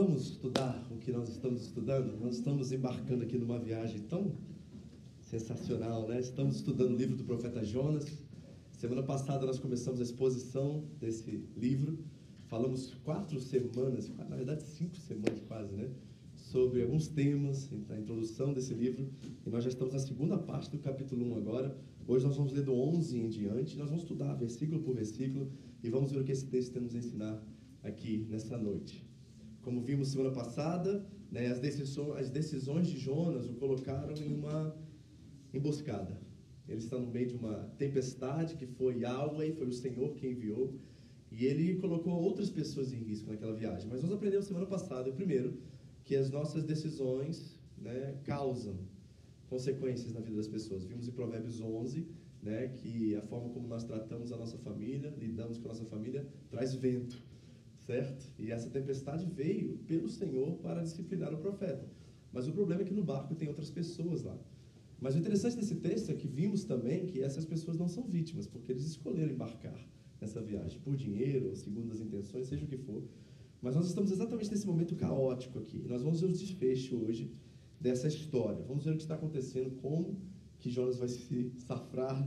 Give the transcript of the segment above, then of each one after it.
Vamos estudar o que nós estamos estudando? Nós estamos embarcando aqui numa viagem tão sensacional, né? Estamos estudando o livro do profeta Jonas. Semana passada nós começamos a exposição desse livro. Falamos quatro semanas, na verdade cinco semanas quase, né? Sobre alguns temas, a introdução desse livro. E nós já estamos na segunda parte do capítulo 1 agora. Hoje nós vamos ler do 11 em diante. Nós vamos estudar versículo por versículo e vamos ver o que esse texto tem nos ensinar aqui nessa noite. Como vimos semana passada, né, as, decisões, as decisões de Jonas o colocaram em uma emboscada. Ele está no meio de uma tempestade que foi Yahweh, foi o Senhor quem enviou, e ele colocou outras pessoas em risco naquela viagem. Mas nós aprendemos semana passada, primeiro, que as nossas decisões né, causam consequências na vida das pessoas. Vimos em Provérbios 11 né, que a forma como nós tratamos a nossa família, lidamos com a nossa família, traz vento, certo? E essa tempestade veio pelo Senhor para disciplinar o profeta. Mas o problema é que no barco tem outras pessoas lá. Mas o interessante desse texto é que vimos também que essas pessoas não são vítimas, porque eles escolheram embarcar nessa viagem, por dinheiro, segundo as intenções, seja o que for. Mas nós estamos exatamente nesse momento caótico aqui. Nós vamos ver o desfecho hoje dessa história. Vamos ver o que está acontecendo, como que Jonas vai se safrar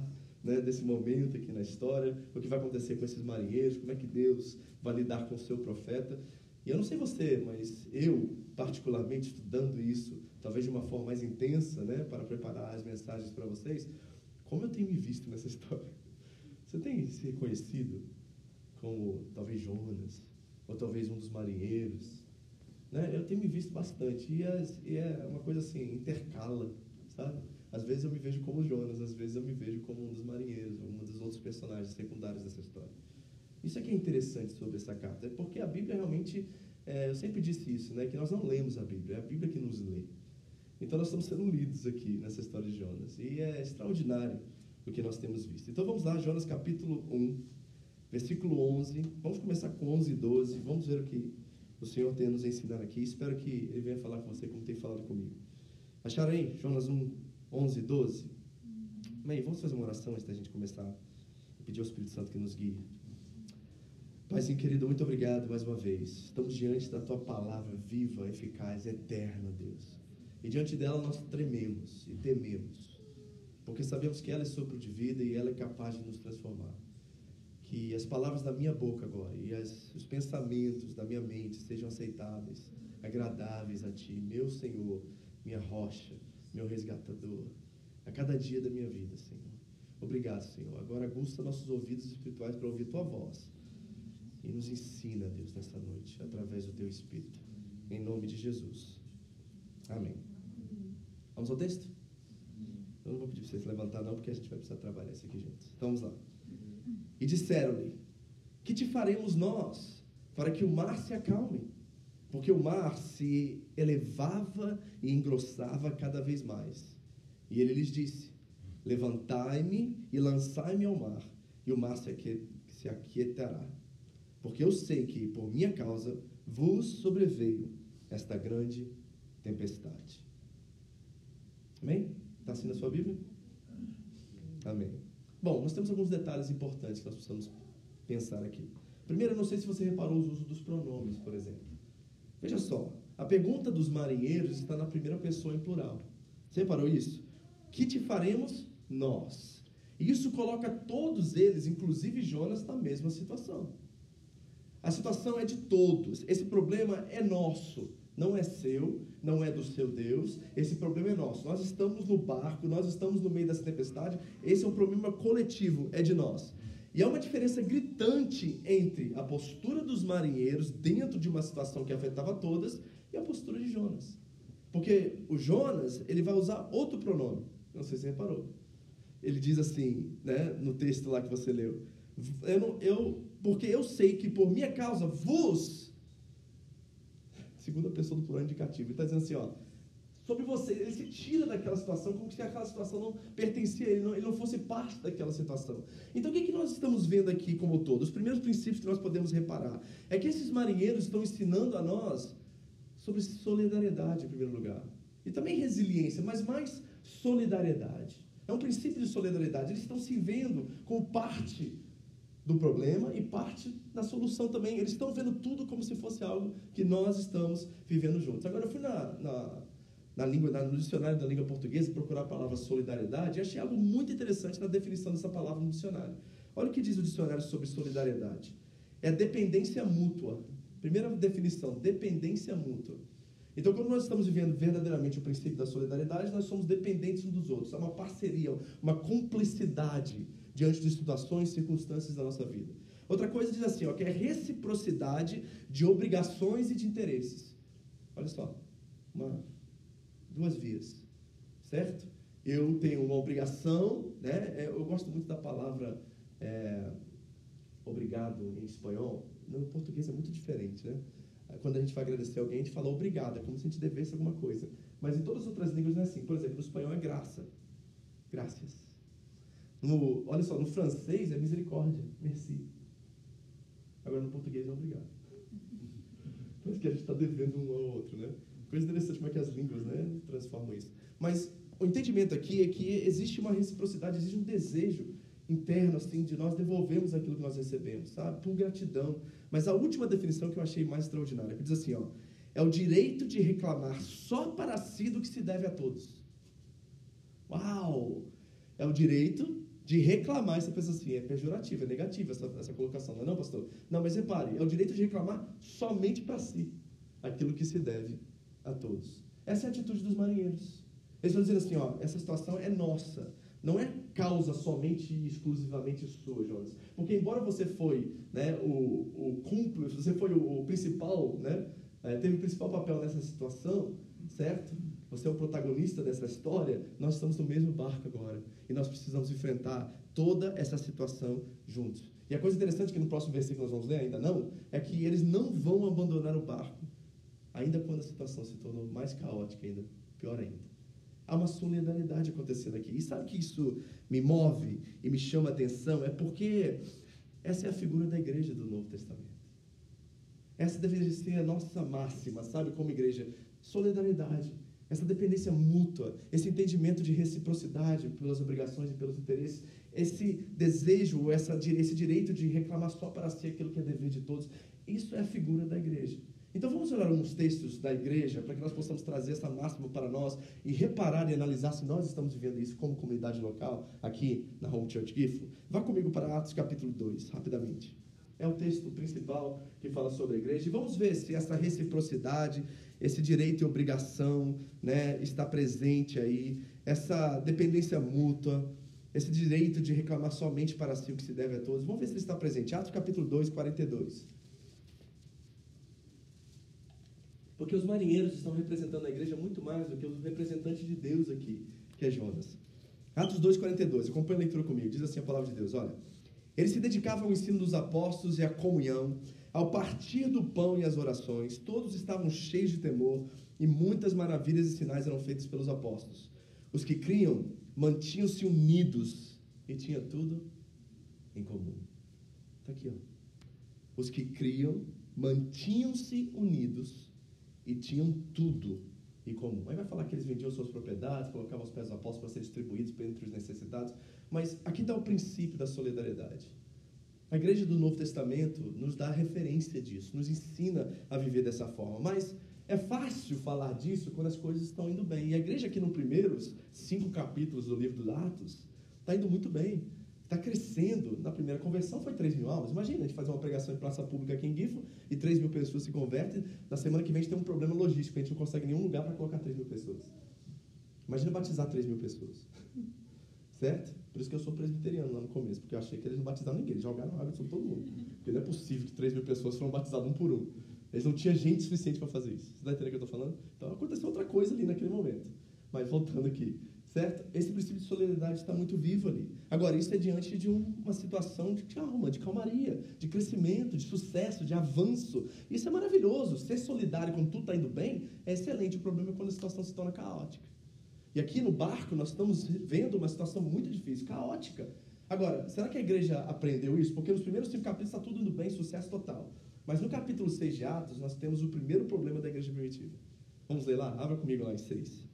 né, desse momento aqui na história, o que vai acontecer com esses marinheiros, como é que Deus vai lidar com o seu profeta. E eu não sei você, mas eu, particularmente, estudando isso, talvez de uma forma mais intensa, né, para preparar as mensagens para vocês, como eu tenho me visto nessa história? Você tem se reconhecido como talvez Jonas, ou talvez um dos marinheiros? Né? Eu tenho me visto bastante, e é, e é uma coisa assim, intercala, sabe? Às vezes eu me vejo como Jonas, às vezes eu me vejo como um dos marinheiros, um dos outros personagens secundários dessa história. Isso é que é interessante sobre essa carta, é porque a Bíblia realmente, é, eu sempre disse isso, né, que nós não lemos a Bíblia, é a Bíblia que nos lê. Então nós estamos sendo lidos aqui nessa história de Jonas, e é extraordinário o que nós temos visto. Então vamos lá, Jonas capítulo 1, versículo 11, vamos começar com 11 e 12, vamos ver o que o Senhor tem a nos ensinar aqui, espero que Ele venha falar com você como tem falado comigo. Acharam aí, Jonas 1, 11 e 12? Bem, vamos fazer uma oração antes da gente começar e pedir ao Espírito Santo que nos guie. Paizinho querido, muito obrigado mais uma vez. Estamos diante da tua palavra viva, eficaz, eterna, Deus. E diante dela nós trememos e tememos, porque sabemos que ela é sopro de vida e ela é capaz de nos transformar. Que as palavras da minha boca agora e as, os pensamentos da minha mente sejam aceitáveis, agradáveis a Ti, meu Senhor, minha rocha, meu resgatador, a cada dia da minha vida, Senhor. Obrigado, Senhor. Agora aguça nossos ouvidos espirituais para ouvir Tua voz e nos ensina, Deus, nesta noite, através do Teu Espírito. Em nome de Jesus. Amém. Vamos ao texto? Eu não vou pedir para vocês levantar, não, porque a gente vai precisar trabalhar isso aqui juntos. Então vamos lá. E disseram-lhe: Que te faremos nós para que o mar se acalme? Porque o mar se elevava e engrossava cada vez mais. E ele lhes disse: Levantai-me e lançai-me ao mar, e o mar se aquietará. Porque eu sei que, por minha causa, vos sobreveio esta grande tempestade. Amém? Está assim na sua Bíblia? Amém. Bom, nós temos alguns detalhes importantes que nós precisamos pensar aqui. Primeiro, eu não sei se você reparou os usos dos pronomes, por exemplo. Veja só, a pergunta dos marinheiros está na primeira pessoa em plural. Você reparou isso? Que te faremos nós? E isso coloca todos eles, inclusive Jonas, na mesma situação. A situação é de todos. Esse problema é nosso. Não é seu, não é do seu Deus. Esse problema é nosso. Nós estamos no barco, nós estamos no meio dessa tempestade. Esse é um problema coletivo, é de nós. E há uma diferença gritante entre a postura dos marinheiros dentro de uma situação que afetava todas e a postura de Jonas. Porque o Jonas, ele vai usar outro pronome. Não sei se você reparou. Ele diz assim, né, no texto lá que você leu: Eu, não, eu porque eu sei que por minha causa vos, segunda pessoa do plural indicativo, ele está dizendo assim, ó, sobre você, ele se tira daquela situação como se aquela situação não pertencia a ele, não, ele não fosse parte daquela situação. Então o que, que nós estamos vendo aqui como todo? Os primeiros princípios que nós podemos reparar é que esses marinheiros estão ensinando a nós sobre solidariedade em primeiro lugar. E também resiliência, mas mais solidariedade. É um princípio de solidariedade. Eles estão se vendo como parte do problema e parte da solução também. Eles estão vendo tudo como se fosse algo que nós estamos vivendo juntos. Agora, eu fui na, na, na língua, no dicionário da língua portuguesa procurar a palavra solidariedade e achei algo muito interessante na definição dessa palavra no dicionário. Olha o que diz o dicionário sobre solidariedade. É dependência mútua. Primeira definição, dependência mútua. Então, quando nós estamos vivendo verdadeiramente o princípio da solidariedade, nós somos dependentes uns dos outros. É uma parceria, uma cumplicidade diante de situações circunstâncias da nossa vida. Outra coisa diz assim, ó, que é reciprocidade de obrigações e de interesses. Olha só, uma, duas vias, certo? Eu tenho uma obrigação, né? É, eu gosto muito da palavra é, obrigado em espanhol. No português é muito diferente, né? Quando a gente vai agradecer alguém, a gente fala obrigado, é como se a gente devesse alguma coisa. Mas em todas as outras línguas não é assim. Por exemplo, no espanhol é graça. Graças. No, olha só, no francês é misericórdia, merci. Agora no português é obrigado. Parece que a gente está devendo um ao outro, né? Coisa interessante como é que as línguas né, transformam isso. Mas o entendimento aqui é que existe uma reciprocidade, existe um desejo interno assim de nós devolvermos aquilo que nós recebemos, sabe? Por gratidão. Mas a última definição que eu achei mais extraordinária, que diz assim, ó, é o direito de reclamar só para si do que se deve a todos. Uau! É o direito de reclamar, e você pensa assim, é pejorativo, é negativo essa, essa colocação, não é não, pastor? Não, mas repare, é o direito de reclamar somente para si, aquilo que se deve a todos. Essa é a atitude dos marinheiros. Eles estão dizendo assim, ó, essa situação é nossa, não é causa somente e exclusivamente sua, Jonas. Porque embora você foi né, o, o cúmplice, você foi o, o principal, né, é, teve o principal papel nessa situação, certo? você é o protagonista dessa história, nós estamos no mesmo barco agora. E nós precisamos enfrentar toda essa situação juntos. E a coisa interessante que no próximo versículo nós vamos ler, ainda não, é que eles não vão abandonar o barco, ainda quando a situação se tornou mais caótica ainda, pior ainda. Há uma solidariedade acontecendo aqui. E sabe que isso me move e me chama a atenção? É porque essa é a figura da igreja do Novo Testamento. Essa deveria ser a nossa máxima, sabe, como igreja? Solidariedade essa dependência mútua, esse entendimento de reciprocidade pelas obrigações e pelos interesses, esse desejo, essa, esse direito de reclamar só para si aquilo que é dever de todos, isso é a figura da igreja. Então vamos olhar alguns textos da igreja para que nós possamos trazer essa máxima para nós e reparar e analisar se nós estamos vivendo isso como comunidade local aqui na Home Church Gifo. Vá comigo para Atos capítulo 2, rapidamente. É o texto principal que fala sobre a igreja. E vamos ver se essa reciprocidade, esse direito e obrigação né, está presente aí, essa dependência mútua, esse direito de reclamar somente para si o que se deve a todos. Vamos ver se ele está presente. Atos capítulo 2, 42. Porque os marinheiros estão representando a igreja muito mais do que os representantes de Deus aqui, que é Jonas. Atos 2, 42. Acompanhe a leitura comigo. Diz assim a palavra de Deus: Olha. Eles se dedicavam ao ensino dos apóstolos e à comunhão, ao partir do pão e às orações, todos estavam cheios de temor e muitas maravilhas e sinais eram feitos pelos apóstolos. Os que criam mantinham-se unidos e tinha tudo em comum. Está aqui, ó. Os que criam mantinham-se unidos e tinham tudo em comum. Aí vai falar que eles vendiam suas propriedades, colocavam os pés dos apóstolos para serem distribuídos entre os necessitados. Mas aqui está o princípio da solidariedade. A igreja do Novo Testamento nos dá referência disso, nos ensina a viver dessa forma. Mas é fácil falar disso quando as coisas estão indo bem. E a igreja aqui nos primeiros cinco capítulos do livro dos Atos está indo muito bem. Está crescendo. Na primeira conversão foi 3 mil almas. Imagina a gente fazer uma pregação em praça pública aqui em Gifo e 3 mil pessoas se convertem. Na semana que vem a gente tem um problema logístico. A gente não consegue nenhum lugar para colocar 3 mil pessoas. Imagina batizar 3 mil pessoas. Certo? Por isso que eu sou presbiteriano lá no começo, porque eu achei que eles não batizaram ninguém, eles jogaram água sobre todo mundo. Porque não é possível que 3 mil pessoas foram batizadas um por um. Eles não tinham gente suficiente para fazer isso. Você está entendendo o que eu estou falando? Então aconteceu outra coisa ali naquele momento. Mas voltando aqui. Certo? Esse princípio de solidariedade está muito vivo ali. Agora, isso é diante de uma situação de calma, de calmaria, de crescimento, de sucesso, de avanço. Isso é maravilhoso. Ser solidário quando tudo está indo bem é excelente. O problema é quando a situação se torna caótica. E aqui no barco nós estamos vendo uma situação muito difícil, caótica. Agora, será que a igreja aprendeu isso? Porque nos primeiros cinco capítulos está tudo indo bem, sucesso total. Mas no capítulo 6 de Atos, nós temos o primeiro problema da igreja primitiva. Vamos ler lá? Abra comigo lá em 6.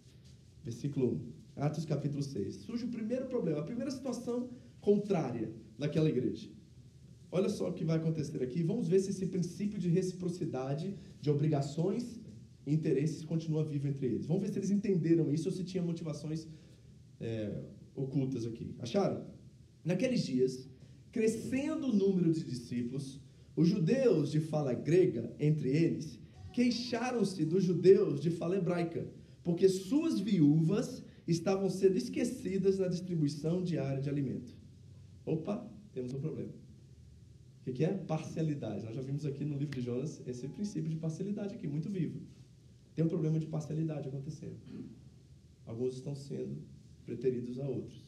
Versículo 1. Atos capítulo 6. Surge o primeiro problema, a primeira situação contrária naquela igreja. Olha só o que vai acontecer aqui. Vamos ver se esse princípio de reciprocidade, de obrigações e interesses continua vivo entre eles. Vamos ver se eles entenderam isso ou se tinha motivações é, ocultas aqui. Acharam? Naqueles dias, crescendo o número de discípulos, os judeus de fala grega, entre eles, queixaram-se dos judeus de fala hebraica, porque suas viúvas estavam sendo esquecidas na distribuição diária de alimento. Opa, temos um problema. O que é? Parcialidade. Nós já vimos aqui no livro de Jonas esse princípio de parcialidade aqui, muito vivo. Tem um problema de parcialidade acontecendo. Alguns estão sendo preteridos a outros.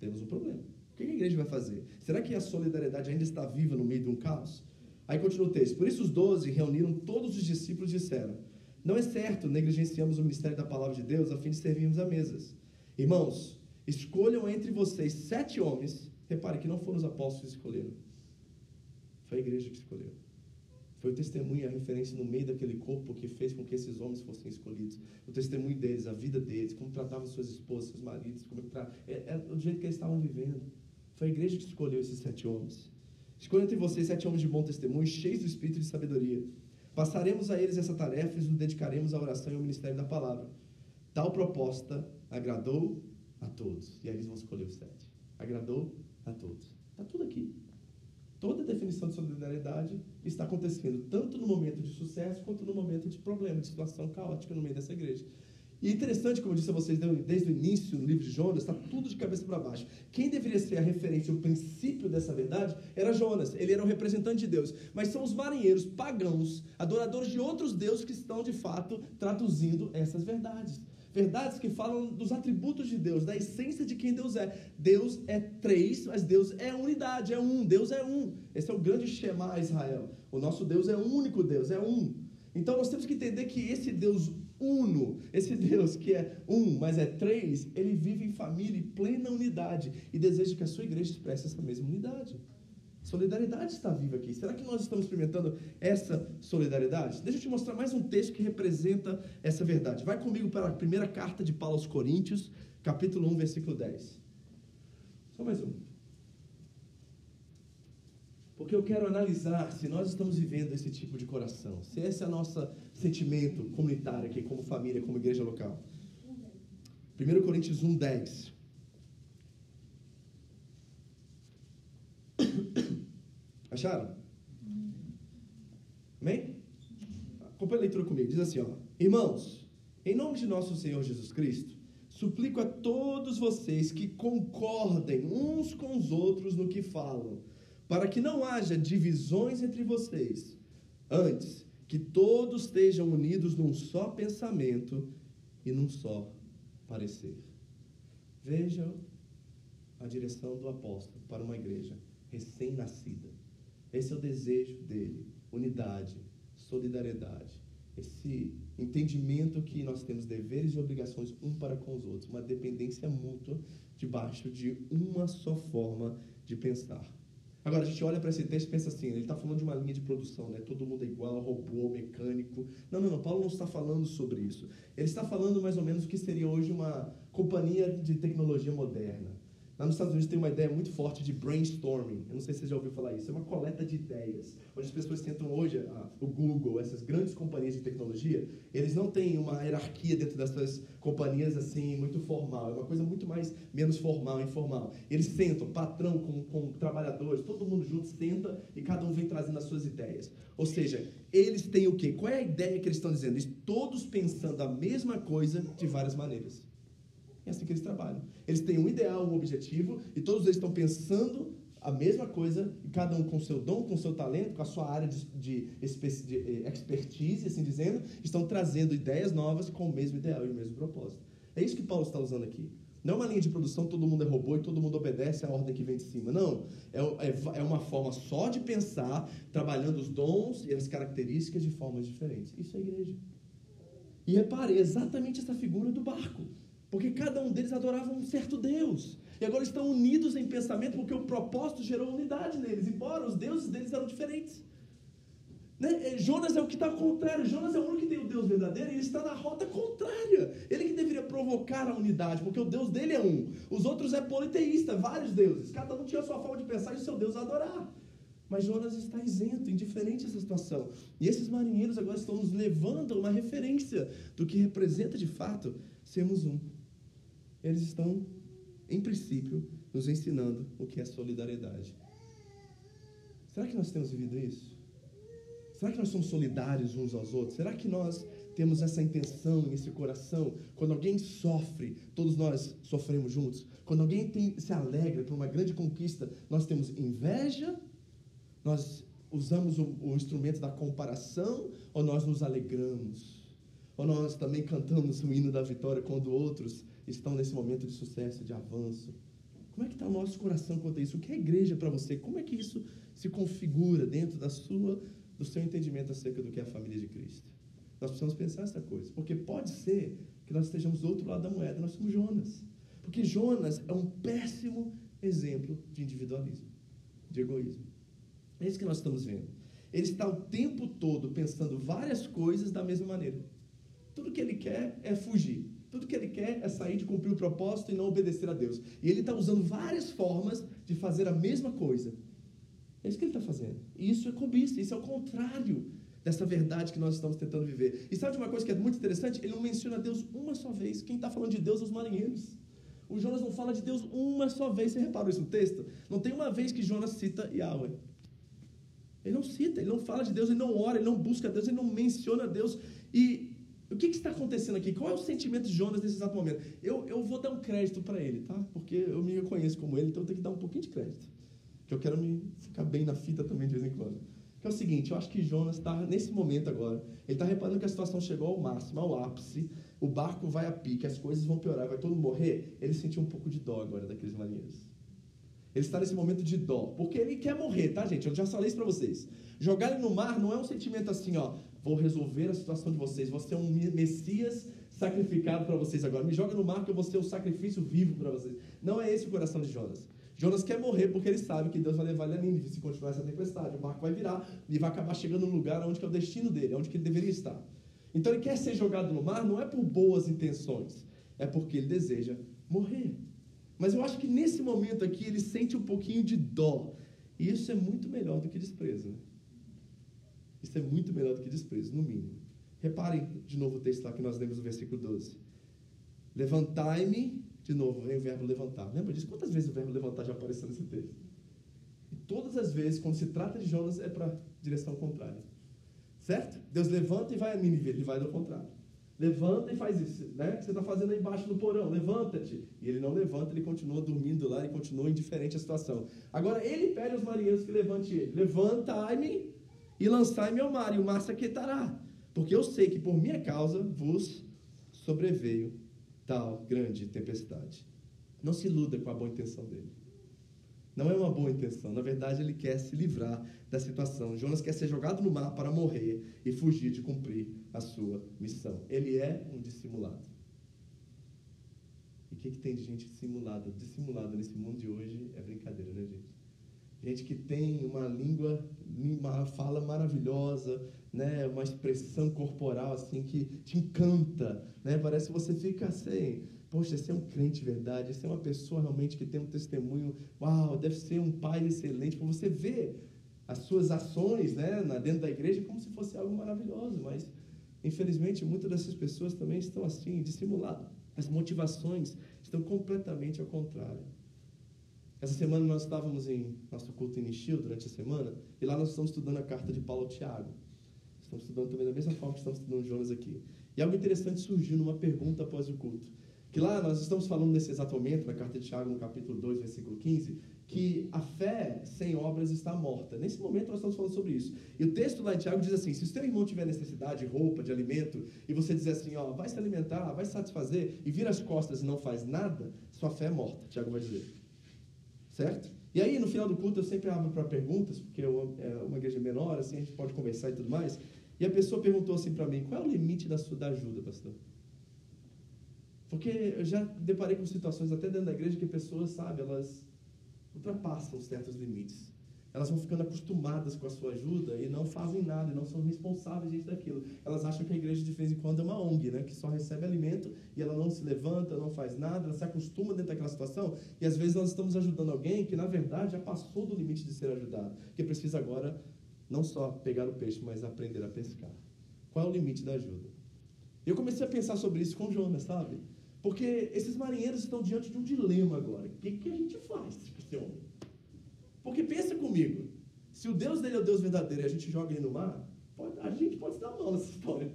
Temos um problema. O que a igreja vai fazer? Será que a solidariedade ainda está viva no meio de um caos? Aí continua o texto. Por isso os doze reuniram todos os discípulos e disseram: não é certo negligenciamos o ministério da palavra de Deus a fim de servirmos a mesas. Irmãos, escolham entre vocês sete homens. Repare que não foram os apóstolos que escolheram. Foi a igreja que escolheu. Foi o testemunho a referência no meio daquele corpo que fez com que esses homens fossem escolhidos. O testemunho deles, a vida deles, como tratavam suas esposas, seus maridos, como tra... é, é do jeito que eles estavam vivendo. Foi a igreja que escolheu esses sete homens. Escolha entre vocês sete homens de bom testemunho, cheios do espírito de sabedoria Passaremos a eles essa tarefa e nos dedicaremos à oração e ao ministério da palavra. Tal proposta agradou a todos. E aí eles vão escolher os sete. Agradou a todos. Está tudo aqui. Toda a definição de solidariedade está acontecendo tanto no momento de sucesso quanto no momento de problema, de situação caótica no meio dessa igreja. E é interessante, como eu disse a vocês desde o início no livro de Jonas, está tudo de cabeça para baixo. Quem deveria ser a referência, o princípio dessa verdade, era Jonas. Ele era o representante de Deus. Mas são os marinheiros pagãos, adoradores de outros deuses, que estão de fato traduzindo essas verdades. Verdades que falam dos atributos de Deus, da essência de quem Deus é. Deus é três, mas Deus é unidade, é um. Deus é um. Esse é o grande Shema Israel. O nosso Deus é um único Deus, é um. Então nós temos que entender que esse Deus uno, esse Deus que é um, mas é três, ele vive em família, em plena unidade e deseja que a sua igreja expresse essa mesma unidade. Solidariedade está viva aqui. Será que nós estamos experimentando essa solidariedade? Deixa eu te mostrar mais um texto que representa essa verdade. Vai comigo para a primeira carta de Paulo aos Coríntios, capítulo 1, versículo 10. Só mais um. Porque eu quero analisar se nós estamos vivendo esse tipo de coração, se esse é o nosso sentimento comunitário aqui, como família, como igreja local. 1 Coríntios 1, 10. Acharam? Amém? Acompanhe a leitura comigo. Diz assim, ó. Irmãos, em nome de nosso Senhor Jesus Cristo, suplico a todos vocês que concordem uns com os outros no que falam para que não haja divisões entre vocês. Antes, que todos estejam unidos num só pensamento e num só parecer. Vejam a direção do apóstolo para uma igreja recém-nascida. Esse é o desejo dele: unidade, solidariedade, esse entendimento que nós temos deveres e obrigações um para com os outros, uma dependência mútua debaixo de uma só forma de pensar. Agora, a gente olha para esse texto e pensa assim, ele está falando de uma linha de produção, né? todo mundo é igual, robô, mecânico. Não, não, não, Paulo não está falando sobre isso. Ele está falando mais ou menos o que seria hoje uma companhia de tecnologia moderna. Lá nos Estados Unidos tem uma ideia muito forte de brainstorming. Eu não sei se você já ouviu falar isso. É uma coleta de ideias. Onde as pessoas tentam hoje, o Google, essas grandes companhias de tecnologia, eles não têm uma hierarquia dentro dessas companhias assim, muito formal. É uma coisa muito mais, menos formal, informal. Eles sentam, patrão com, com trabalhadores, todo mundo junto senta e cada um vem trazendo as suas ideias. Ou seja, eles têm o quê? Qual é a ideia que eles estão dizendo? Eles todos pensando a mesma coisa de várias maneiras. É assim que eles trabalham. Eles têm um ideal, um objetivo, e todos eles estão pensando a mesma coisa, cada um com seu dom, com seu talento, com a sua área de, de, de eh, expertise, assim dizendo, estão trazendo ideias novas com o mesmo ideal e o mesmo propósito. É isso que Paulo está usando aqui. Não é uma linha de produção, todo mundo é robô e todo mundo obedece à ordem que vem de cima. Não. É, é, é uma forma só de pensar, trabalhando os dons e as características de formas diferentes. Isso é igreja. E repare, é exatamente essa figura do barco. Porque cada um deles adorava um certo Deus. E agora estão unidos em pensamento porque o propósito gerou unidade neles, embora os deuses deles eram diferentes. Né? É, Jonas é o que está contrário. Jonas é o único que tem o Deus verdadeiro e ele está na rota contrária. Ele que deveria provocar a unidade, porque o Deus dele é um. Os outros é politeísta, vários deuses. Cada um tinha a sua forma de pensar e o seu Deus adorar. Mas Jonas está isento, indiferente a essa situação. E esses marinheiros agora estão nos levando a uma referência do que representa de fato sermos um. Eles estão, em princípio, nos ensinando o que é solidariedade. Será que nós temos vivido isso? Será que nós somos solidários uns aos outros? Será que nós temos essa intenção, esse coração? Quando alguém sofre, todos nós sofremos juntos. Quando alguém tem, se alegra por uma grande conquista, nós temos inveja? Nós usamos o, o instrumento da comparação ou nós nos alegramos? Ou nós também cantamos o hino da vitória quando outros estão nesse momento de sucesso, de avanço? Como é que está o nosso coração quanto a isso? O que é igreja para você? Como é que isso se configura dentro da sua do seu entendimento acerca do que é a família de Cristo. Nós precisamos pensar essa coisa, porque pode ser que nós estejamos do outro lado da moeda, nós somos Jonas. Porque Jonas é um péssimo exemplo de individualismo, de egoísmo. É isso que nós estamos vendo. Ele está o tempo todo pensando várias coisas da mesma maneira. Tudo que ele quer é fugir. Tudo que ele quer é sair de cumprir o propósito e não obedecer a Deus. E ele está usando várias formas de fazer a mesma coisa é isso que ele está fazendo. E isso é cobiça, isso é o contrário dessa verdade que nós estamos tentando viver. E sabe de uma coisa que é muito interessante? Ele não menciona Deus uma só vez. Quem está falando de Deus é os marinheiros. O Jonas não fala de Deus uma só vez. Você reparou isso no texto? Não tem uma vez que Jonas cita Yahweh. Ele não cita, ele não fala de Deus, ele não ora, ele não busca Deus, ele não menciona Deus. E o que, que, está acontecendo aqui? Qual é o sentimento de Jonas nesse exato momento? Eu, eu vou dar um crédito para ele, tá? Porque eu me reconheço como ele, então eu tenho que dar um pouquinho de crédito que eu quero me ficar bem na fita também de vez em quando. Que é o seguinte, eu acho que Jonas está nesse momento agora, ele está reparando que a situação chegou ao máximo, ao ápice, o barco vai a pique, as coisas vão piorar, vai todo mundo morrer. Ele sentiu um pouco de dó agora daqueles marinheiros. Ele está nesse momento de dó, porque ele quer morrer, tá, gente? Eu já falei isso para vocês. Jogar ele no mar não é um sentimento assim, ó, vou resolver a situação de vocês, vou ser um Messias sacrificado para vocês agora. Me joga no mar que eu vou ser o sacrifício vivo para vocês. Não é esse o coração de Jonas. Jonas quer morrer porque ele sabe que Deus vai levar ele a Nínive se continuar essa tempestade. O barco vai virar e vai acabar chegando no lugar onde é o destino dele, onde que ele deveria estar. Então ele quer ser jogado no mar não é por boas intenções, é porque ele deseja morrer. Mas eu acho que nesse momento aqui ele sente um pouquinho de dó. E isso é muito melhor do que desprezo. Né? Isso é muito melhor do que desprezo, no mínimo. Reparem de novo o texto lá que nós lemos no versículo 12. Levantai-me de novo, vem o verbo levantar. Lembra disso? Quantas vezes o verbo levantar já apareceu nesse texto? E todas as vezes, quando se trata de Jonas, é para direção contrária. Certo? Deus levanta e vai a Nínive, ele vai do contrário. Levanta e faz isso, né? Você está fazendo aí embaixo no porão, levanta-te. E ele não levanta, ele continua dormindo lá e continua indiferente à situação. Agora ele pede aos marinheiros que levante ele. Levantai-me e lançai-me ao mar, e o mar se aquietará. Porque eu sei que por minha causa vos sobreveio tal grande tempestade. Não se iluda com a boa intenção dele. Não é uma boa intenção. Na verdade, ele quer se livrar da situação. Jonas quer ser jogado no mar para morrer e fugir de cumprir a sua missão. Ele é um dissimulado. E o que, que tem de gente dissimulada? Dissimulada nesse mundo de hoje é brincadeira, né, gente? Gente que tem uma língua, uma fala maravilhosa, né, uma expressão corporal assim que te encanta, né? Parece que você fica assim, poxa, esse é um crente de verdade, esse é uma pessoa realmente que tem um testemunho, uau, deve ser um pai excelente, para você ver as suas ações, né, dentro da igreja como se fosse algo maravilhoso, mas infelizmente muitas dessas pessoas também estão assim, dissimuladas. As motivações estão completamente ao contrário. Essa semana nós estávamos em nosso culto inicial durante a semana, e lá nós estamos estudando a carta de Paulo ao Tiago. Estamos estudando também da mesma forma que estamos estudando Jonas aqui. E algo interessante surgiu numa pergunta após o culto. Que lá nós estamos falando nesse exato momento, na carta de Tiago, no capítulo 2, versículo 15, que a fé sem obras está morta. Nesse momento nós estamos falando sobre isso. E o texto lá em Tiago diz assim: se o seu irmão tiver necessidade de roupa, de alimento, e você dizer assim, ó, vai se alimentar, vai satisfazer, e vira as costas e não faz nada, sua fé é morta, Tiago vai dizer. Certo? E aí, no final do culto, eu sempre abro para perguntas, porque é uma igreja menor, assim, a gente pode conversar e tudo mais. E a pessoa perguntou assim para mim: qual é o limite da sua da ajuda, pastor? Porque eu já deparei com situações até dentro da igreja que pessoas, sabe, elas ultrapassam certos limites elas vão ficando acostumadas com a sua ajuda e não fazem nada, e não são responsáveis diante daquilo. Elas acham que a igreja de vez em quando é uma ONG, né? que só recebe alimento e ela não se levanta, não faz nada, ela se acostuma dentro daquela situação e às vezes nós estamos ajudando alguém que na verdade já passou do limite de ser ajudado, que precisa agora não só pegar o peixe, mas aprender a pescar. Qual é o limite da ajuda? Eu comecei a pensar sobre isso com Jonas, sabe? Porque esses marinheiros estão diante de um dilema agora. O que, que a gente faz com esse homem? Porque pensa comigo, se o Deus dele é o Deus verdadeiro e a gente joga ele no mar, pode, a gente pode se dar mal nessa história.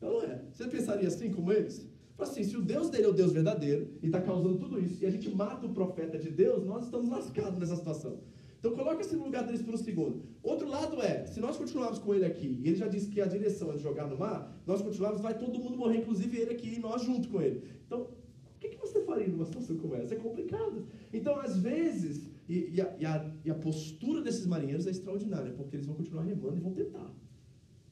Não, não é? Você pensaria assim como eles? Assim, se o Deus dele é o Deus verdadeiro e está causando tudo isso, e a gente mata o profeta de Deus, nós estamos lascados nessa situação. Então coloca-se no lugar deles por um segundo. Outro lado é, se nós continuarmos com ele aqui, e ele já disse que a direção é de jogar no mar, nós continuarmos, vai todo mundo morrer, inclusive ele aqui e nós junto com ele. Então, o que, que você faria numa situação como essa? É complicado. Então, às vezes, e, e, a, e, a, e, a, postura desses marinheiros é extraordinária, porque eles vão continuar remando e vão tentar.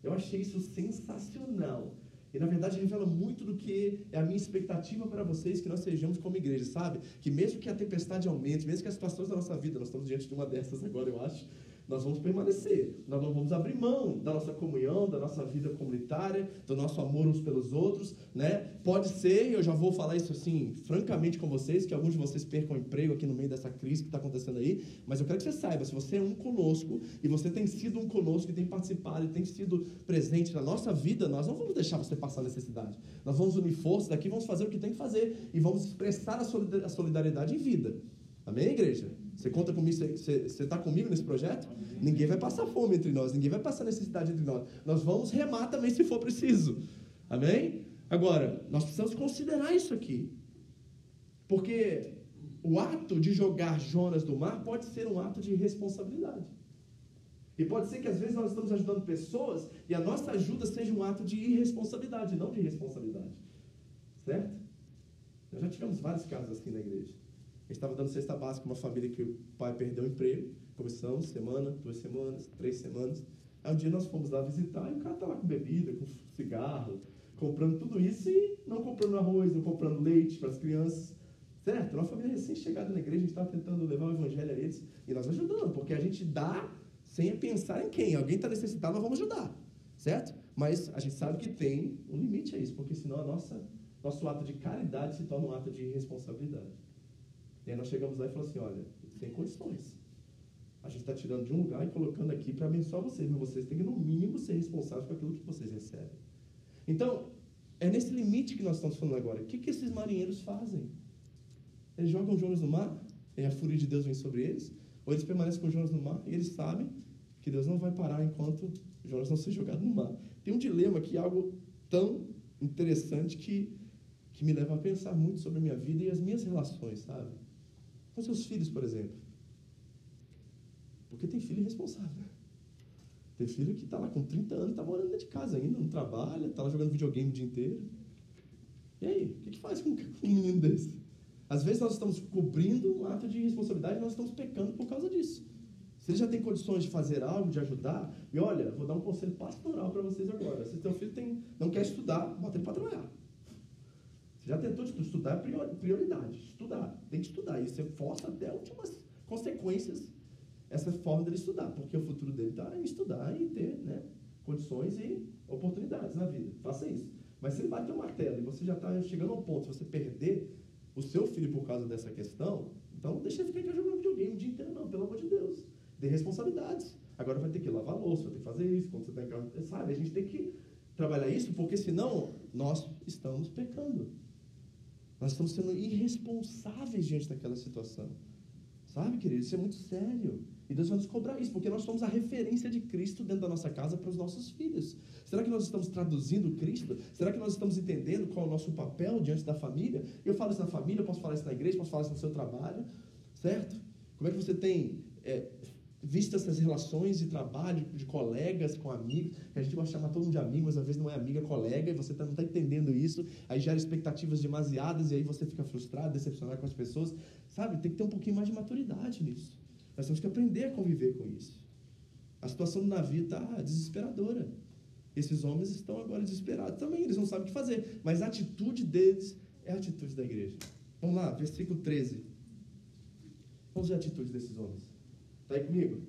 Eu achei isso sensacional. E na verdade revela muito do que é a minha expectativa para vocês que nós sejamos como igreja, sabe? Que mesmo que a tempestade aumente, mesmo que as situações da nossa vida, nós estamos diante de uma dessas agora, eu acho, nós vamos permanecer. Nós não vamos abrir mão da nossa comunhão, da nossa vida comunitária, do nosso amor uns pelos outros, né? Pode ser, eu já vou falar isso assim, francamente com vocês, que alguns de vocês percam emprego aqui no meio dessa crise que está acontecendo aí, mas eu quero que você saiba, se você é um conosco, e você tem sido um conosco, e tem participado, e tem sido presente na nossa vida, nós não vamos deixar você passar necessidade. Nós vamos unir forças daqui, vamos fazer o que tem que fazer, e vamos expressar a solidariedade em vida. Amém, igreja? Você conta comigo, você está comigo nesse projeto? Ninguém vai passar fome entre nós, ninguém vai passar necessidade entre nós. Nós vamos remar também se for preciso. Amém? Agora, nós precisamos considerar isso aqui. Porque o ato de jogar Jonas do mar pode ser um ato de responsabilidade. E pode ser que às vezes nós estamos ajudando pessoas e a nossa ajuda seja um ato de irresponsabilidade, não de responsabilidade. Certo? Nós já tivemos vários casos assim na igreja estava dando cesta básica uma família que o pai perdeu o emprego. Começamos, semana, duas semanas, três semanas. Aí um dia nós fomos lá visitar e o cara tá lá com bebida, com cigarro, comprando tudo isso e não comprando arroz, não comprando leite para as crianças. Certo? Uma família recém-chegada na igreja, a gente estava tentando levar o evangelho a eles e nós ajudando, porque a gente dá sem pensar em quem. Alguém está necessitado, nós vamos ajudar. Certo? Mas a gente sabe que tem um limite a isso, porque senão a nossa, nosso ato de caridade se torna um ato de irresponsabilidade. E aí nós chegamos lá e falamos assim, olha, sem condições. A gente está tirando de um lugar e colocando aqui para abençoar vocês, mas vocês têm que, no mínimo, ser responsáveis por aquilo que vocês recebem. Então, é nesse limite que nós estamos falando agora. O que, que esses marinheiros fazem? Eles jogam Jonas no mar, e a fúria de Deus vem sobre eles, ou eles permanecem com Jonas no mar, e eles sabem que Deus não vai parar enquanto Jonas não ser jogado no mar. Tem um dilema aqui, algo tão interessante que, que me leva a pensar muito sobre a minha vida e as minhas relações, sabe? Com seus filhos, por exemplo. Porque tem filho irresponsável. Tem filho que está lá com 30 anos, está morando dentro de casa ainda, não trabalha, está lá jogando videogame o dia inteiro. E aí, o que, que faz com um menino desse? Às vezes nós estamos cobrindo um ato de irresponsabilidade e nós estamos pecando por causa disso. Se ele já tem condições de fazer algo, de ajudar, e olha, vou dar um conselho pastoral para vocês agora. Se seu filho tem, não quer estudar, bota ele para trabalhar. Você já tentou estudar é prioridade. Estudar. Tem que estudar. E você força até últimas consequências essa forma dele estudar. Porque o futuro dele está em estudar e ter né, condições e oportunidades na vida. Faça isso. Mas se ele bater o martelo e você já está chegando ao ponto de você perder o seu filho por causa dessa questão, então deixa ele ficar jogando videogame o dia inteiro, não, pelo amor de Deus. Dê responsabilidades. Agora vai ter que lavar louça, vai ter que fazer isso, quando você está em casa. Sabe, a gente tem que trabalhar isso, porque senão nós estamos pecando. Nós estamos sendo irresponsáveis diante daquela situação. Sabe, querido? Isso é muito sério. E Deus vai nos cobrar isso, porque nós somos a referência de Cristo dentro da nossa casa para os nossos filhos. Será que nós estamos traduzindo Cristo? Será que nós estamos entendendo qual é o nosso papel diante da família? Eu falo isso na família, posso falar isso na igreja, posso falar isso no seu trabalho, certo? Como é que você tem é, visto essas relações de trabalho, de colegas com amigos, que a gente vai chamar todo mundo de amigo, mas às vezes não é amiga, é colega, e você tá, não está entendendo isso, aí gera expectativas demasiadas, e aí você fica frustrado, decepcionado com as pessoas. Sabe, tem que ter um pouquinho mais de maturidade nisso. Nós temos que aprender a conviver com isso. A situação do navio está desesperadora. Esses homens estão agora desesperados também, eles não sabem o que fazer, mas a atitude deles é a atitude da igreja. Vamos lá, versículo 13. Vamos ver a atitude desses homens. Está aí comigo?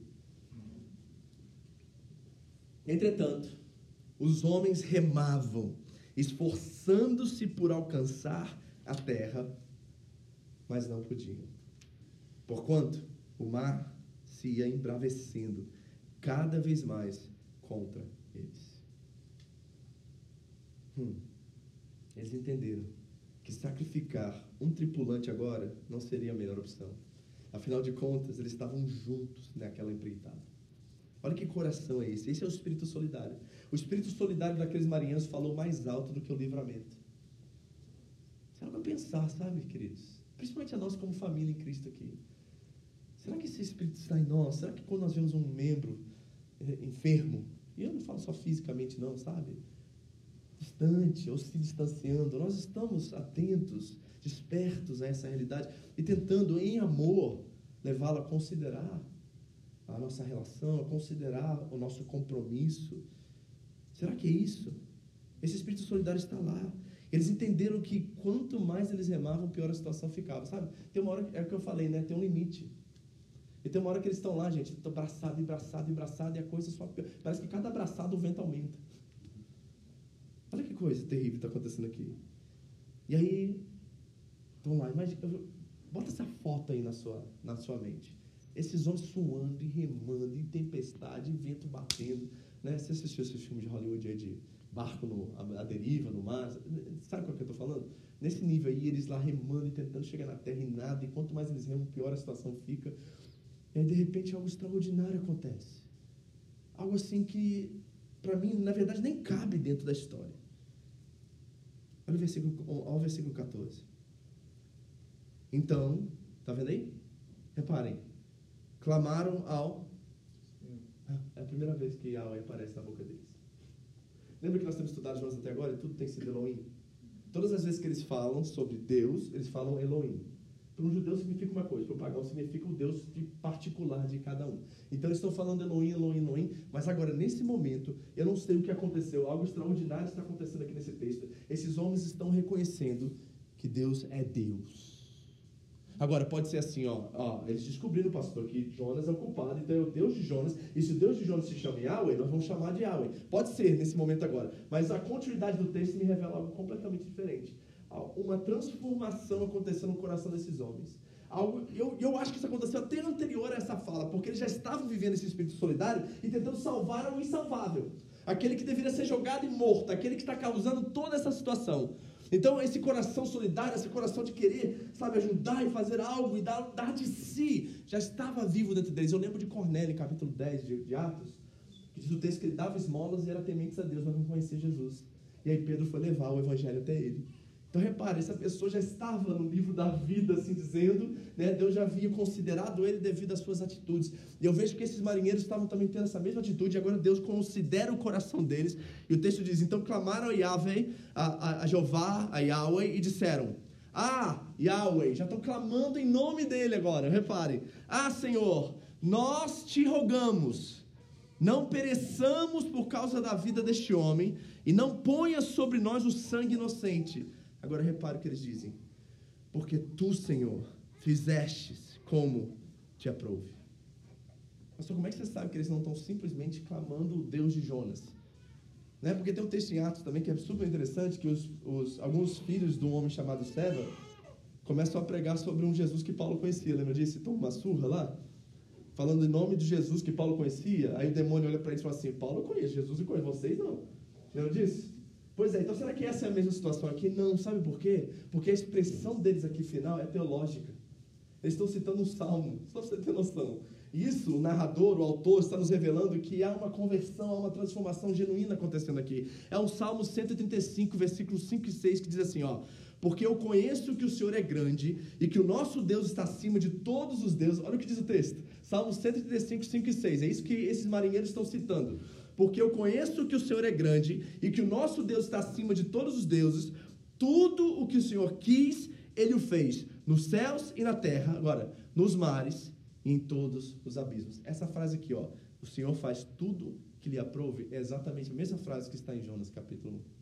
Entretanto, os homens remavam, esforçando-se por alcançar a terra, mas não podiam. Porquanto o mar se ia embravecendo cada vez mais contra eles. Hum. Eles entenderam que sacrificar um tripulante agora não seria a melhor opção. Afinal de contas, eles estavam juntos naquela empreitada. Olha que coração é esse. Esse é o espírito solidário. O espírito solidário daqueles marinheiros falou mais alto do que o livramento. Será que pensar, sabe, queridos? Principalmente a nós como família em Cristo aqui. Será que esse espírito está em nós? Será que quando nós vemos um membro eh, enfermo, e eu não falo só fisicamente não, sabe? Distante ou se distanciando, nós estamos atentos despertos a essa realidade e tentando, em amor, levá-lo a considerar a nossa relação, a considerar o nosso compromisso. Será que é isso? Esse espírito solidário está lá. Eles entenderam que quanto mais eles remavam, pior a situação ficava. Sabe? Tem uma hora, é o que eu falei, né? Tem um limite. E tem uma hora que eles estão lá, gente, estão abraçado, abraçado, abraçado, e a coisa só pior. Parece que cada abraçado o vento aumenta. Olha que coisa terrível está acontecendo aqui. E aí Vamos lá, imagina, bota essa foto aí na sua, na sua mente. Esses homens suando e remando, em tempestade, vento batendo. Né? Você assistiu esses filmes de Hollywood aí de barco no, a, a deriva, no mar? Sabe qual que eu estou falando? Nesse nível aí, eles lá remando e tentando chegar na terra e nada. E quanto mais eles remam, pior a situação fica. E aí, de repente, algo extraordinário acontece. Algo assim que, para mim, na verdade, nem cabe dentro da história. Olha o versículo, olha o versículo 14. Então, tá vendo aí? Reparem. Clamaram ao. Ah, é a primeira vez que Yahweh aparece na boca deles. Lembra que nós temos estudado Jonas até agora e tudo tem sido Elohim? Todas as vezes que eles falam sobre Deus, eles falam Elohim. Para um judeu significa uma coisa, para o pagão significa o Deus de particular de cada um. Então eles estão falando Elohim, Elohim, Elohim, mas agora nesse momento, eu não sei o que aconteceu, algo extraordinário está acontecendo aqui nesse texto. Esses homens estão reconhecendo que Deus é Deus. Agora, pode ser assim, ó, ó, eles descobriram, pastor, que Jonas é o culpado, então é o Deus de Jonas, e se o Deus de Jonas se chama Yahweh, nós vamos chamar de Yahweh. Pode ser nesse momento agora, mas a continuidade do texto me revela algo completamente diferente. Uma transformação acontecendo no coração desses homens. Algo, eu, eu acho que isso aconteceu até anterior a essa fala, porque eles já estavam vivendo esse espírito solidário e tentando salvar o insalvável. Aquele que deveria ser jogado e morto, aquele que está causando toda essa situação. Então, esse coração solidário, esse coração de querer, sabe, ajudar e fazer algo e dar, dar de si, já estava vivo dentro deles. Eu lembro de Cornélio, capítulo 10 de, de Atos, que diz o texto que ele dava esmolas e era temente a Deus, mas não conhecia Jesus. E aí Pedro foi levar o evangelho até ele. Então repare, essa pessoa já estava no livro da vida, assim dizendo, né? Deus já havia considerado ele devido às suas atitudes. E eu vejo que esses marinheiros estavam também tendo essa mesma atitude, e agora Deus considera o coração deles. E o texto diz: Então clamaram a Yahweh, a, a, Jeová, a Yahweh, e disseram: Ah, Yahweh, já estão clamando em nome dele agora, repare. Ah, Senhor, nós te rogamos, não pereçamos por causa da vida deste homem, e não ponha sobre nós o sangue inocente Agora repare o que eles dizem. Porque tu, Senhor, fizestes como te aprouve. Pastor, como é que você sabe que eles não estão simplesmente clamando o Deus de Jonas? Né? Porque tem um texto em Atos também que é super interessante, que os, os, alguns filhos de um homem chamado Seva começam a pregar sobre um Jesus que Paulo conhecia. Lembra disso? Toma uma surra lá? Falando em nome de Jesus que Paulo conhecia. Aí o demônio olha para eles e fala assim, Paulo eu conheço, Jesus eu conheço, vocês não. Lembra disso? Pois é, então será que essa é a mesma situação aqui? Não, sabe por quê? Porque a expressão deles aqui final é teológica. Eles estão citando um salmo, só para você ter noção. Isso, o narrador, o autor, está nos revelando que há uma conversão, há uma transformação genuína acontecendo aqui. É o Salmo 135, versículos 5 e 6, que diz assim: ó, Porque eu conheço que o Senhor é grande e que o nosso Deus está acima de todos os deuses. Olha o que diz o texto. Salmo 135, 5 e 6. É isso que esses marinheiros estão citando. Porque eu conheço que o Senhor é grande e que o nosso Deus está acima de todos os deuses. Tudo o que o Senhor quis, ele o fez, nos céus e na terra, agora, nos mares e em todos os abismos. Essa frase aqui, ó, o Senhor faz tudo que lhe aprove, é exatamente a mesma frase que está em Jonas capítulo 1.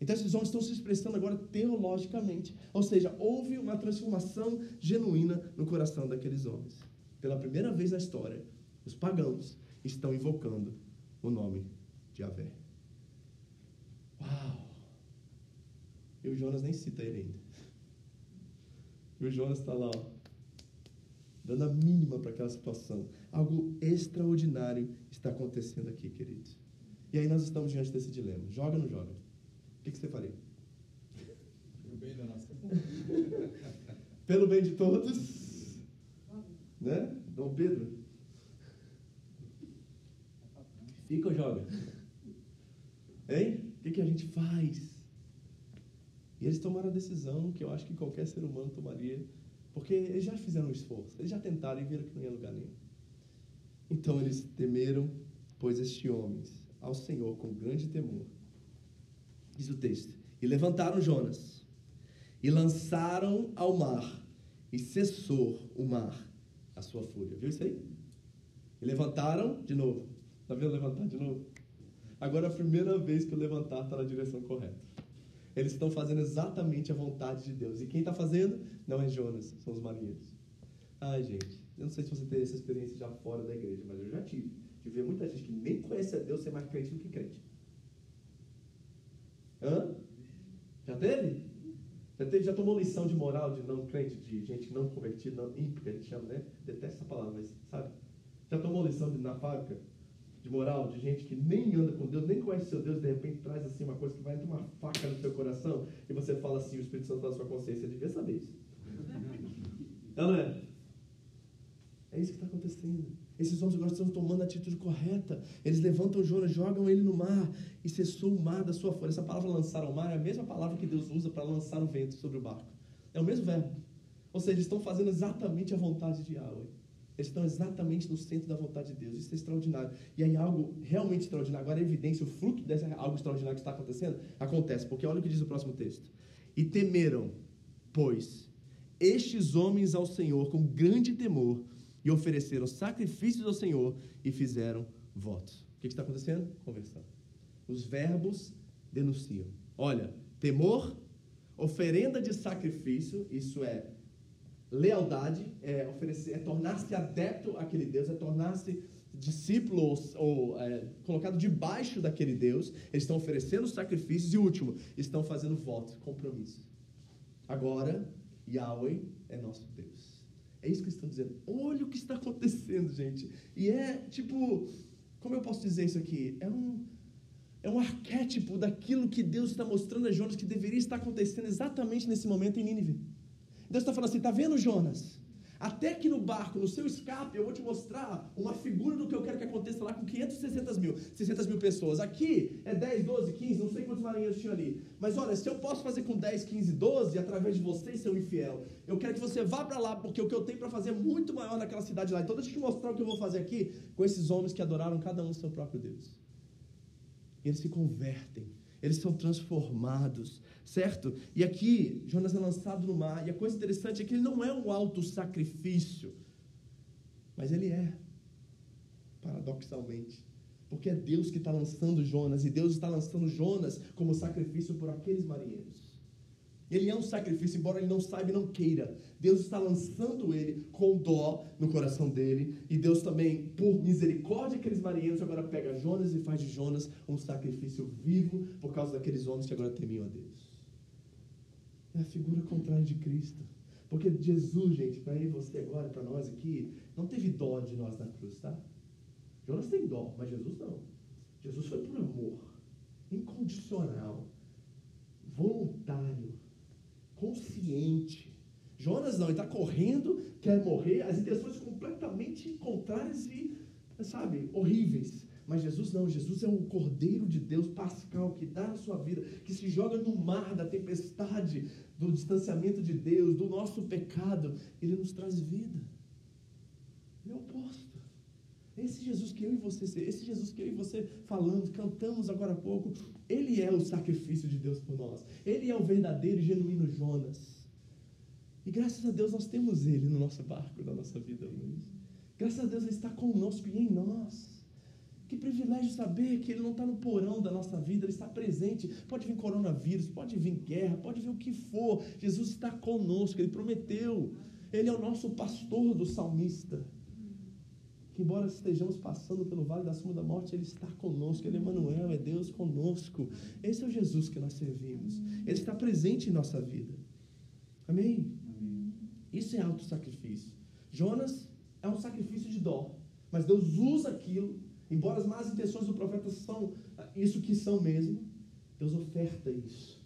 Então esses homens estão se expressando agora teologicamente, ou seja, houve uma transformação genuína no coração daqueles homens. Pela primeira vez na história, os pagãos estão invocando o nome de Yahvé. Uau! E o Jonas nem cita ele ainda. E o Jonas está lá, ó, dando a mínima para aquela situação. Algo extraordinário está acontecendo aqui, queridos. E aí nós estamos diante desse dilema. Joga ou não joga? O que, que você faria? Pelo bem da nação. Pelo bem de todos. Né? Dom Pedro? Fica ou joga? Hein? O que, que a gente faz? E eles tomaram a decisão que eu acho que qualquer ser humano tomaria, porque eles já fizeram um esforço, eles já tentaram e viram que não ia lugar nenhum. Então eles temeram, pois este homens, ao Senhor com grande temor. Diz o texto: E levantaram Jonas, e lançaram ao mar, e cessou o mar a sua fúria. Viu isso aí? E levantaram de novo. Está vendo levantar de novo? Agora é a primeira vez que o levantar está na direção correta. Eles estão fazendo exatamente a vontade de Deus. E quem está fazendo? Não é Jonas, são os marinheiros. Ai, gente, eu não sei se você teve essa experiência já fora da igreja, mas eu já tive. De ver muita gente que nem conhece a Deus ser mais crente do que crente. Hã? Já teve? Já, teve, já tomou lição de moral de não crente, de gente não convertida, não ímpio, que a gente chama, né? Detesto essa palavra, mas sabe? Já tomou lição de, na fábrica de moral, de gente que nem anda com Deus, nem conhece seu Deus, de repente traz assim uma coisa que vai entrar uma faca no seu coração e você fala assim, o Espírito Santo fala na sua consciência, devia saber isso. Não é? É isso que está acontecendo. Esses homens agora estão tomando a atitude correta. Eles levantam Jonas, jogam ele no mar e cessou o mar da sua folha. Essa palavra lançar ao mar é a mesma palavra que Deus usa para lançar o vento sobre o barco. É o mesmo verbo. Ou seja, eles estão fazendo exatamente a vontade de Yahweh. Eles estão exatamente no centro da vontade de Deus. Isso é extraordinário. E aí algo realmente extraordinário. Agora a evidência, o fruto desse algo extraordinário que está acontecendo, acontece. Porque olha o que diz o próximo texto. E temeram, pois, estes homens ao Senhor com grande temor e ofereceram sacrifícios ao Senhor e fizeram votos. O que está acontecendo? Conversão. Os verbos denunciam. Olha, temor, oferenda de sacrifício, isso é lealdade, é, oferecer, é tornar-se adepto àquele Deus, é tornar-se discípulo ou, ou é, colocado debaixo daquele Deus. Eles estão oferecendo sacrifícios e, último, estão fazendo votos, compromissos. Agora, Yahweh é nosso Deus. É isso que estão dizendo. Olha o que está acontecendo, gente. E é tipo, como eu posso dizer isso aqui? É um, é um arquétipo daquilo que Deus está mostrando a Jonas que deveria estar acontecendo exatamente nesse momento em Nínive. Deus está falando assim: está vendo, Jonas? Até que no barco, no seu escape, eu vou te mostrar uma figura do que eu quero que aconteça lá com 500, 600 mil, 600 mil pessoas. Aqui é 10, 12, 15, não sei quantos marinheiros tinham ali. Mas olha, se eu posso fazer com 10, 15, 12, através de vocês, seu infiel, eu quero que você vá para lá, porque o que eu tenho para fazer é muito maior naquela cidade lá. Então deixa eu te mostrar o que eu vou fazer aqui com esses homens que adoraram cada um seu próprio Deus. E eles se convertem, eles são transformados certo? E aqui, Jonas é lançado no mar, e a coisa interessante é que ele não é um alto sacrifício, mas ele é, paradoxalmente. Porque é Deus que está lançando Jonas, e Deus está lançando Jonas como sacrifício por aqueles marinheiros. Ele é um sacrifício, embora ele não saiba e não queira. Deus está lançando ele com dó no coração dele. E Deus também, por misericórdia aqueles marinheiros, agora pega Jonas e faz de Jonas um sacrifício vivo por causa daqueles homens que agora temiam a Deus é a figura contrária de Cristo. Porque Jesus, gente, para ir você agora, para nós aqui, não teve dó de nós na cruz, tá? Jonas tem dó, mas Jesus não. Jesus foi por amor, incondicional, voluntário, consciente. Jonas não, ele está correndo, quer morrer, as intenções completamente contrárias e, sabe, horríveis. Mas Jesus não, Jesus é um Cordeiro de Deus pascal que dá a sua vida, que se joga no mar da tempestade, do distanciamento de Deus, do nosso pecado. Ele nos traz vida. Ele é o oposto. Esse Jesus que eu e você, esse Jesus que eu e você falamos, cantamos agora há pouco, ele é o sacrifício de Deus por nós. Ele é o verdadeiro e genuíno Jonas. E graças a Deus nós temos ele no nosso barco, na nossa vida, Luiz. Graças a Deus ele está conosco e em nós. Que privilégio saber que Ele não está no porão da nossa vida, Ele está presente. Pode vir coronavírus, pode vir guerra, pode vir o que for. Jesus está conosco, Ele prometeu. Ele é o nosso pastor do salmista. Que embora estejamos passando pelo vale da sombra da morte, Ele está conosco. Ele é Emmanuel, é Deus conosco. Esse é o Jesus que nós servimos. Ele está presente em nossa vida. Amém? Amém. Isso é auto-sacrifício. Jonas é um sacrifício de dó. Mas Deus usa aquilo Embora as más intenções do profeta são isso que são mesmo, Deus oferta isso.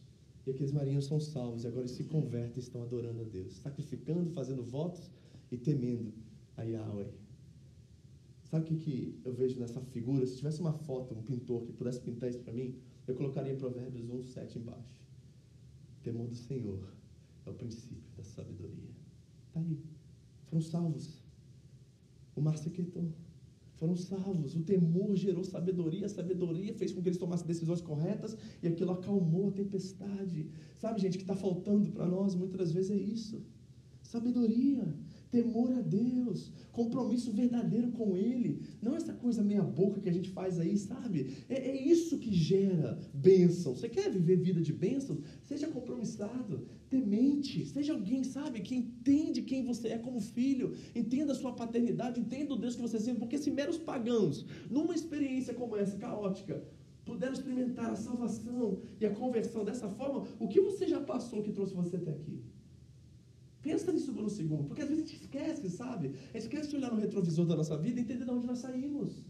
E aqueles marinhos são salvos e agora eles se convertem e estão adorando a Deus, sacrificando, fazendo votos e temendo a Yahweh. Sabe o que, que eu vejo nessa figura? Se tivesse uma foto, um pintor que pudesse pintar isso para mim, eu colocaria Provérbios 1, 7 embaixo. temor do Senhor é o princípio da sabedoria. Está aí. Foram salvos. O mar se quietou foram salvos. O temor gerou sabedoria, a sabedoria fez com que eles tomassem decisões corretas e aquilo acalmou a tempestade. Sabe, gente, que está faltando para nós muitas vezes é isso: sabedoria, temor a Deus, compromisso verdadeiro com Ele. Não essa coisa meia-boca que a gente faz aí, sabe? É, é isso que gera bênção. Você quer viver vida de bênção? Seja compromissado, temente, seja alguém, sabe, que entende quem você é como filho, entenda a sua paternidade, entenda o Deus que você serve, porque se meros pagãos, numa experiência como essa, caótica, puderam experimentar a salvação e a conversão dessa forma, o que você já passou que trouxe você até aqui? Pensa nisso por um segundo, porque às vezes a gente esquece, sabe? A gente esquece de olhar no retrovisor da nossa vida e entender de onde nós saímos.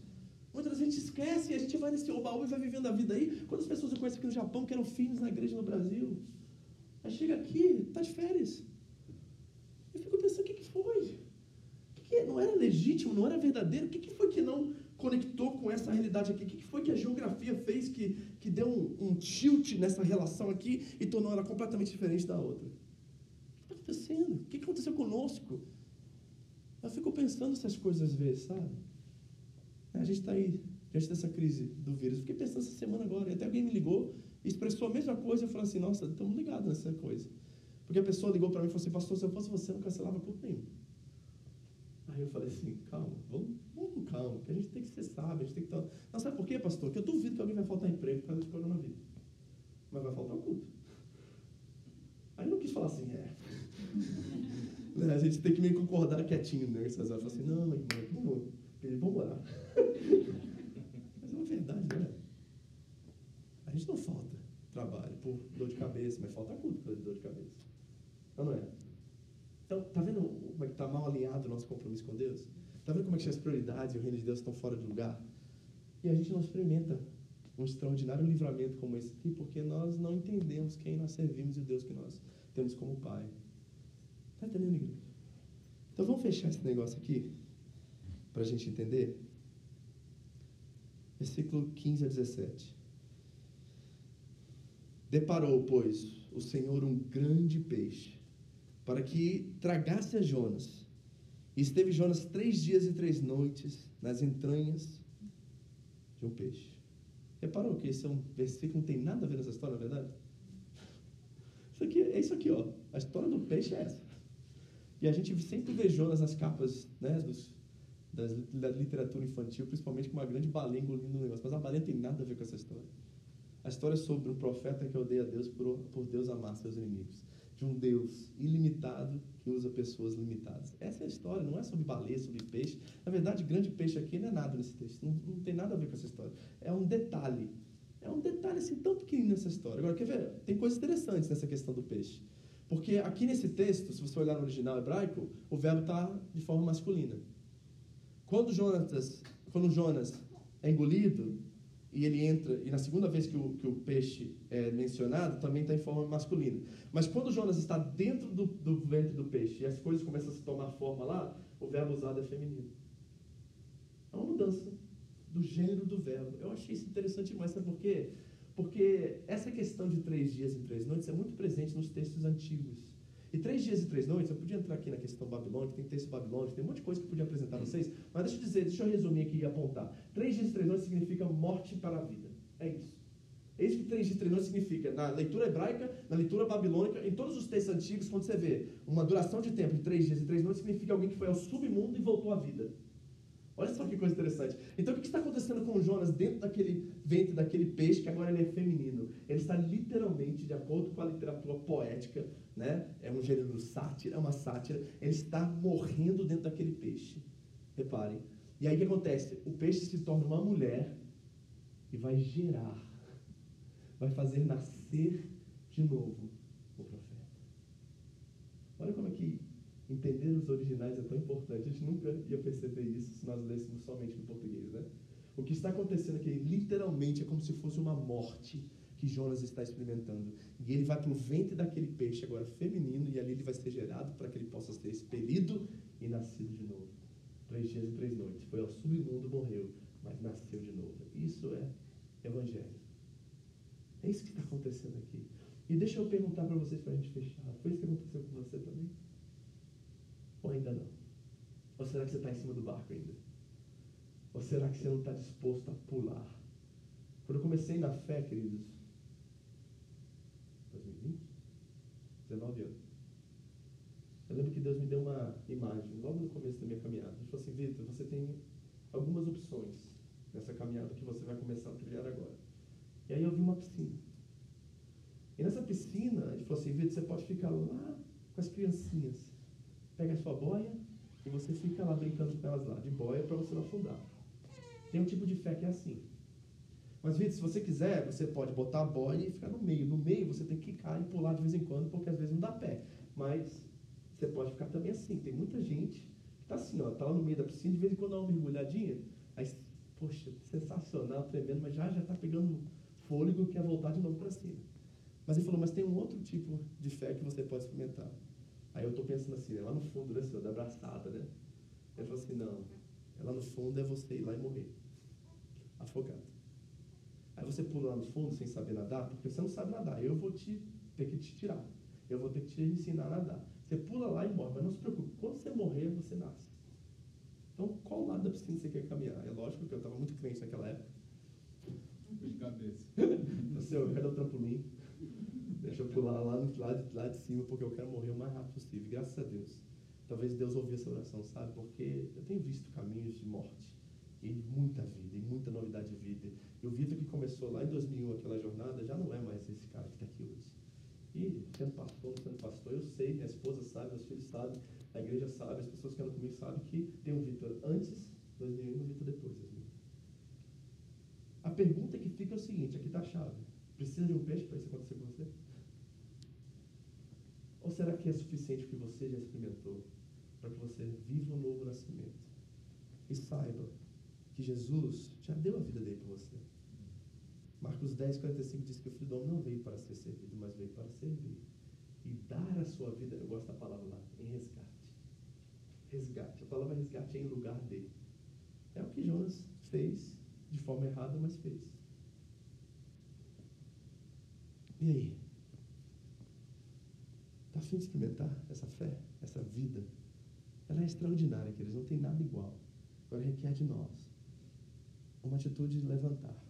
Muitas vezes a gente esquece e a gente vai nesse oba-oba e vai vivendo a vida aí. Quantas pessoas eu conheço aqui no Japão que eram filhos na igreja no Brasil? Aí chega aqui, está de férias. Eu fico pensando, o que, que foi? O que, que não era legítimo, não era verdadeiro? O que, que foi que não conectou com essa realidade aqui? O que foi que a geografia fez que, que deu um, um tilt nessa relação aqui e tornou ela completamente diferente da outra? Que acontecendo? O que, que aconteceu conosco? Eu fico pensando essas coisas às vezes, sabe? A gente está aí, diante dessa crise do vírus. Fiquei pensando essa semana agora, e até alguém me ligou expressou a mesma coisa, eu falei assim, nossa, estamos ligados nessa coisa. Porque a pessoa ligou para mim e falou assim, pastor, se eu fosse você, eu não cancelava culto nenhum. Aí eu falei assim, calma, vamos, com calma, que a gente tem que ser sábio, a gente tem que estar... Não, sabe por quê, pastor? Porque eu duvido que alguém vai faltar emprego por causa de coronavírus. Mas vai faltar o culto. Aí eu não quis falar assim, é... a gente tem que meio concordar quietinho, né? Essas horas. Falei assim, não, irmão, vamos, vamos orar. Mas é uma verdade, né? A gente não falta trabalho por dor de cabeça, mas falta culto por dor de cabeça. Não, não é? Então, tá vendo como é que está mal alinhado o nosso compromisso com Deus? Tá vendo como é que as prioridades e o reino de Deus estão fora de lugar? E a gente não experimenta um extraordinário livramento como esse aqui, porque nós não entendemos quem nós servimos e o Deus que nós temos como Pai. Tá entendendo, igreja? Então vamos fechar esse negócio aqui, para a gente entender. Versículo 15 a 17. Deparou, pois, o Senhor um grande peixe, para que tragasse a Jonas. E esteve Jonas três dias e três noites nas entranhas de um peixe. Reparou que esse é um versículo que não tem nada a ver nessa história, na é verdade? Isso aqui, é isso aqui, ó. A história do peixe é essa. E a gente sempre Jonas nas capas né, dos, das, da literatura infantil, principalmente com uma grande baleia engolindo o negócio. Mas a baleia tem nada a ver com essa história. A história é sobre um profeta que odeia Deus por, por Deus amar seus inimigos. De um Deus ilimitado que usa pessoas limitadas. Essa é a história, não é sobre baleia, sobre peixe. Na verdade, grande peixe aqui não é nada nesse texto. Não, não tem nada a ver com essa história. É um detalhe. É um detalhe assim tão pequenino nessa história. Agora, quer ver? Tem coisas interessantes nessa questão do peixe. Porque aqui nesse texto, se você olhar no original hebraico, o verbo está de forma masculina. Quando Jonas, quando Jonas é engolido, e ele entra, e na segunda vez que o, que o peixe é mencionado, também está em forma masculina. Mas quando Jonas está dentro do, do ventre do peixe e as coisas começam a se tomar forma lá, o verbo usado é feminino. É uma mudança do gênero do verbo. Eu achei isso interessante demais, sabe por quê? Porque essa questão de três dias e três noites é muito presente nos textos antigos. E três dias e três noites, eu podia entrar aqui na questão babilônica, tem texto babilônico, tem um monte de coisa que eu podia apresentar a vocês, mas deixa eu dizer, deixa eu resumir aqui e apontar. Três dias e três noites significa morte para a vida. É isso. É isso que três dias e três noites significa. Na leitura hebraica, na leitura babilônica, em todos os textos antigos, quando você vê uma duração de tempo de três dias e três noites, significa alguém que foi ao submundo e voltou à vida. Olha só que coisa interessante. Então, o que está acontecendo com Jonas dentro daquele ventre, daquele peixe, que agora ele é feminino? Ele está literalmente, de acordo com a literatura poética, né? é um gênero sátira, é uma sátira, ele está morrendo dentro daquele peixe. Reparem. E aí o que acontece? O peixe se torna uma mulher e vai gerar, vai fazer nascer de novo o profeta. Olha como é que entender os originais é tão importante. A gente nunca ia perceber isso se nós lêssemos somente no português, né? O que está acontecendo aqui, literalmente, é como se fosse uma morte que Jonas está experimentando. E ele vai para o ventre daquele peixe, agora feminino, e ali ele vai ser gerado para que ele possa ser expelido e nascido de novo. Três dias e três noites. Foi ao submundo, morreu, mas nasceu de novo. Isso é evangelho. É isso que está acontecendo aqui. E deixa eu perguntar para vocês, para a gente fechar. Foi isso que aconteceu com você também? Ou ainda não? Ou será que você está em cima do barco ainda? Ou será que você não está disposto a pular? Quando eu comecei na fé, queridos, 2020? 19 anos. Eu lembro que Deus me deu uma imagem logo no começo da minha caminhada. Ele falou assim: Vitor, você tem algumas opções nessa caminhada que você vai começar a trilhar agora. E aí eu vi uma piscina. E nessa piscina, ele falou assim: Vitor, você pode ficar lá com as criancinhas pega a sua boia e você fica lá brincando com elas lá, de boia, para você não afundar. Tem um tipo de fé que é assim. Mas, Vitor, se você quiser, você pode botar a boia e ficar no meio. No meio você tem que quicar e pular de vez em quando, porque às vezes não dá pé. Mas você pode ficar também assim. Tem muita gente que está assim, ó, tá lá no meio da piscina, de vez em quando dá uma mergulhadinha, aí, poxa, sensacional, tremendo, mas já já está pegando fôlego e quer voltar de novo para cima. Mas ele falou, mas tem um outro tipo de fé que você pode experimentar. Aí eu estou pensando assim, é lá no fundo, né, senhor, da abraçada, né? Ele falou assim, não, lá no fundo é você ir lá e morrer. Afogado. Aí você pula lá no fundo sem saber nadar, porque você não sabe nadar. Eu vou te ter que te tirar. Eu vou ter que te ensinar a nadar. Você pula lá e morre, mas não se preocupe. Quando você morrer, você nasce. Então, qual lado da piscina você quer caminhar? É lógico que eu estava muito crente naquela época. De cabeça. Assim, eu quero o trampolim. Deixa eu pular lá, lá, de, lá de cima, porque eu quero morrer o mais rápido possível. Graças a Deus. Talvez Deus ouviu essa oração, sabe? Porque eu tenho visto caminhos de morte. E muita vida, e muita novidade de vida. E o Vitor que começou lá em 2001 aquela jornada, já não é mais esse cara que está aqui hoje. E sendo pastor, sendo pastor, eu sei, minha esposa sabe, meus filhos sabem, a igreja sabe, as pessoas que andam comigo sabem que tem um Vitor antes 2001 e um Vitor depois 2001. A pergunta que fica é o seguinte, aqui está a chave. Precisa de um peixe para isso acontecer com você? Ou será que é suficiente o que você já experimentou para que você viva um novo nascimento? E saiba que Jesus já deu a vida dele para você. Marcos 10, 45 diz que o filho do homem não veio para ser servido, mas veio para servir. E dar a sua vida, eu gosto da palavra lá, em resgate. Resgate. A palavra resgate é em lugar dele. É o que Jonas fez de forma errada, mas fez. E aí? Está afim de experimentar essa fé, essa vida? Ela é extraordinária, queridos, não tem nada igual. Agora requer de nós uma atitude de levantar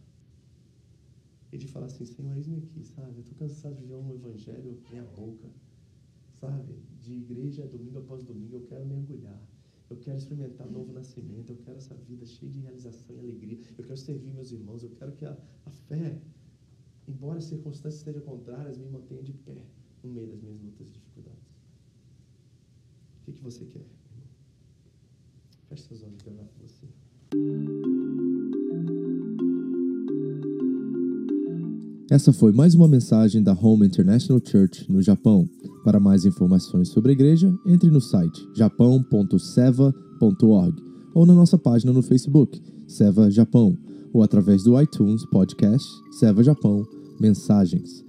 e de falar assim: Senhor, eis-me aqui, sabe? Eu estou cansado de ver um evangelho meia boca, sabe? De igreja domingo após domingo, eu quero mergulhar. Eu quero experimentar um novo nascimento. Eu quero essa vida cheia de realização e alegria. Eu quero servir meus irmãos. Eu quero que a, a fé, embora as circunstâncias estejam contrárias, me mantenha de pé no meio das minhas lutas e dificuldades. O que, que você quer, irmão? Feche seus olhos e orar você. Essa foi mais uma mensagem da Home International Church no Japão. Para mais informações sobre a igreja, entre no site japão.seva.org ou na nossa página no Facebook, Seva Japão, ou através do iTunes Podcast Seva Japão Mensagens.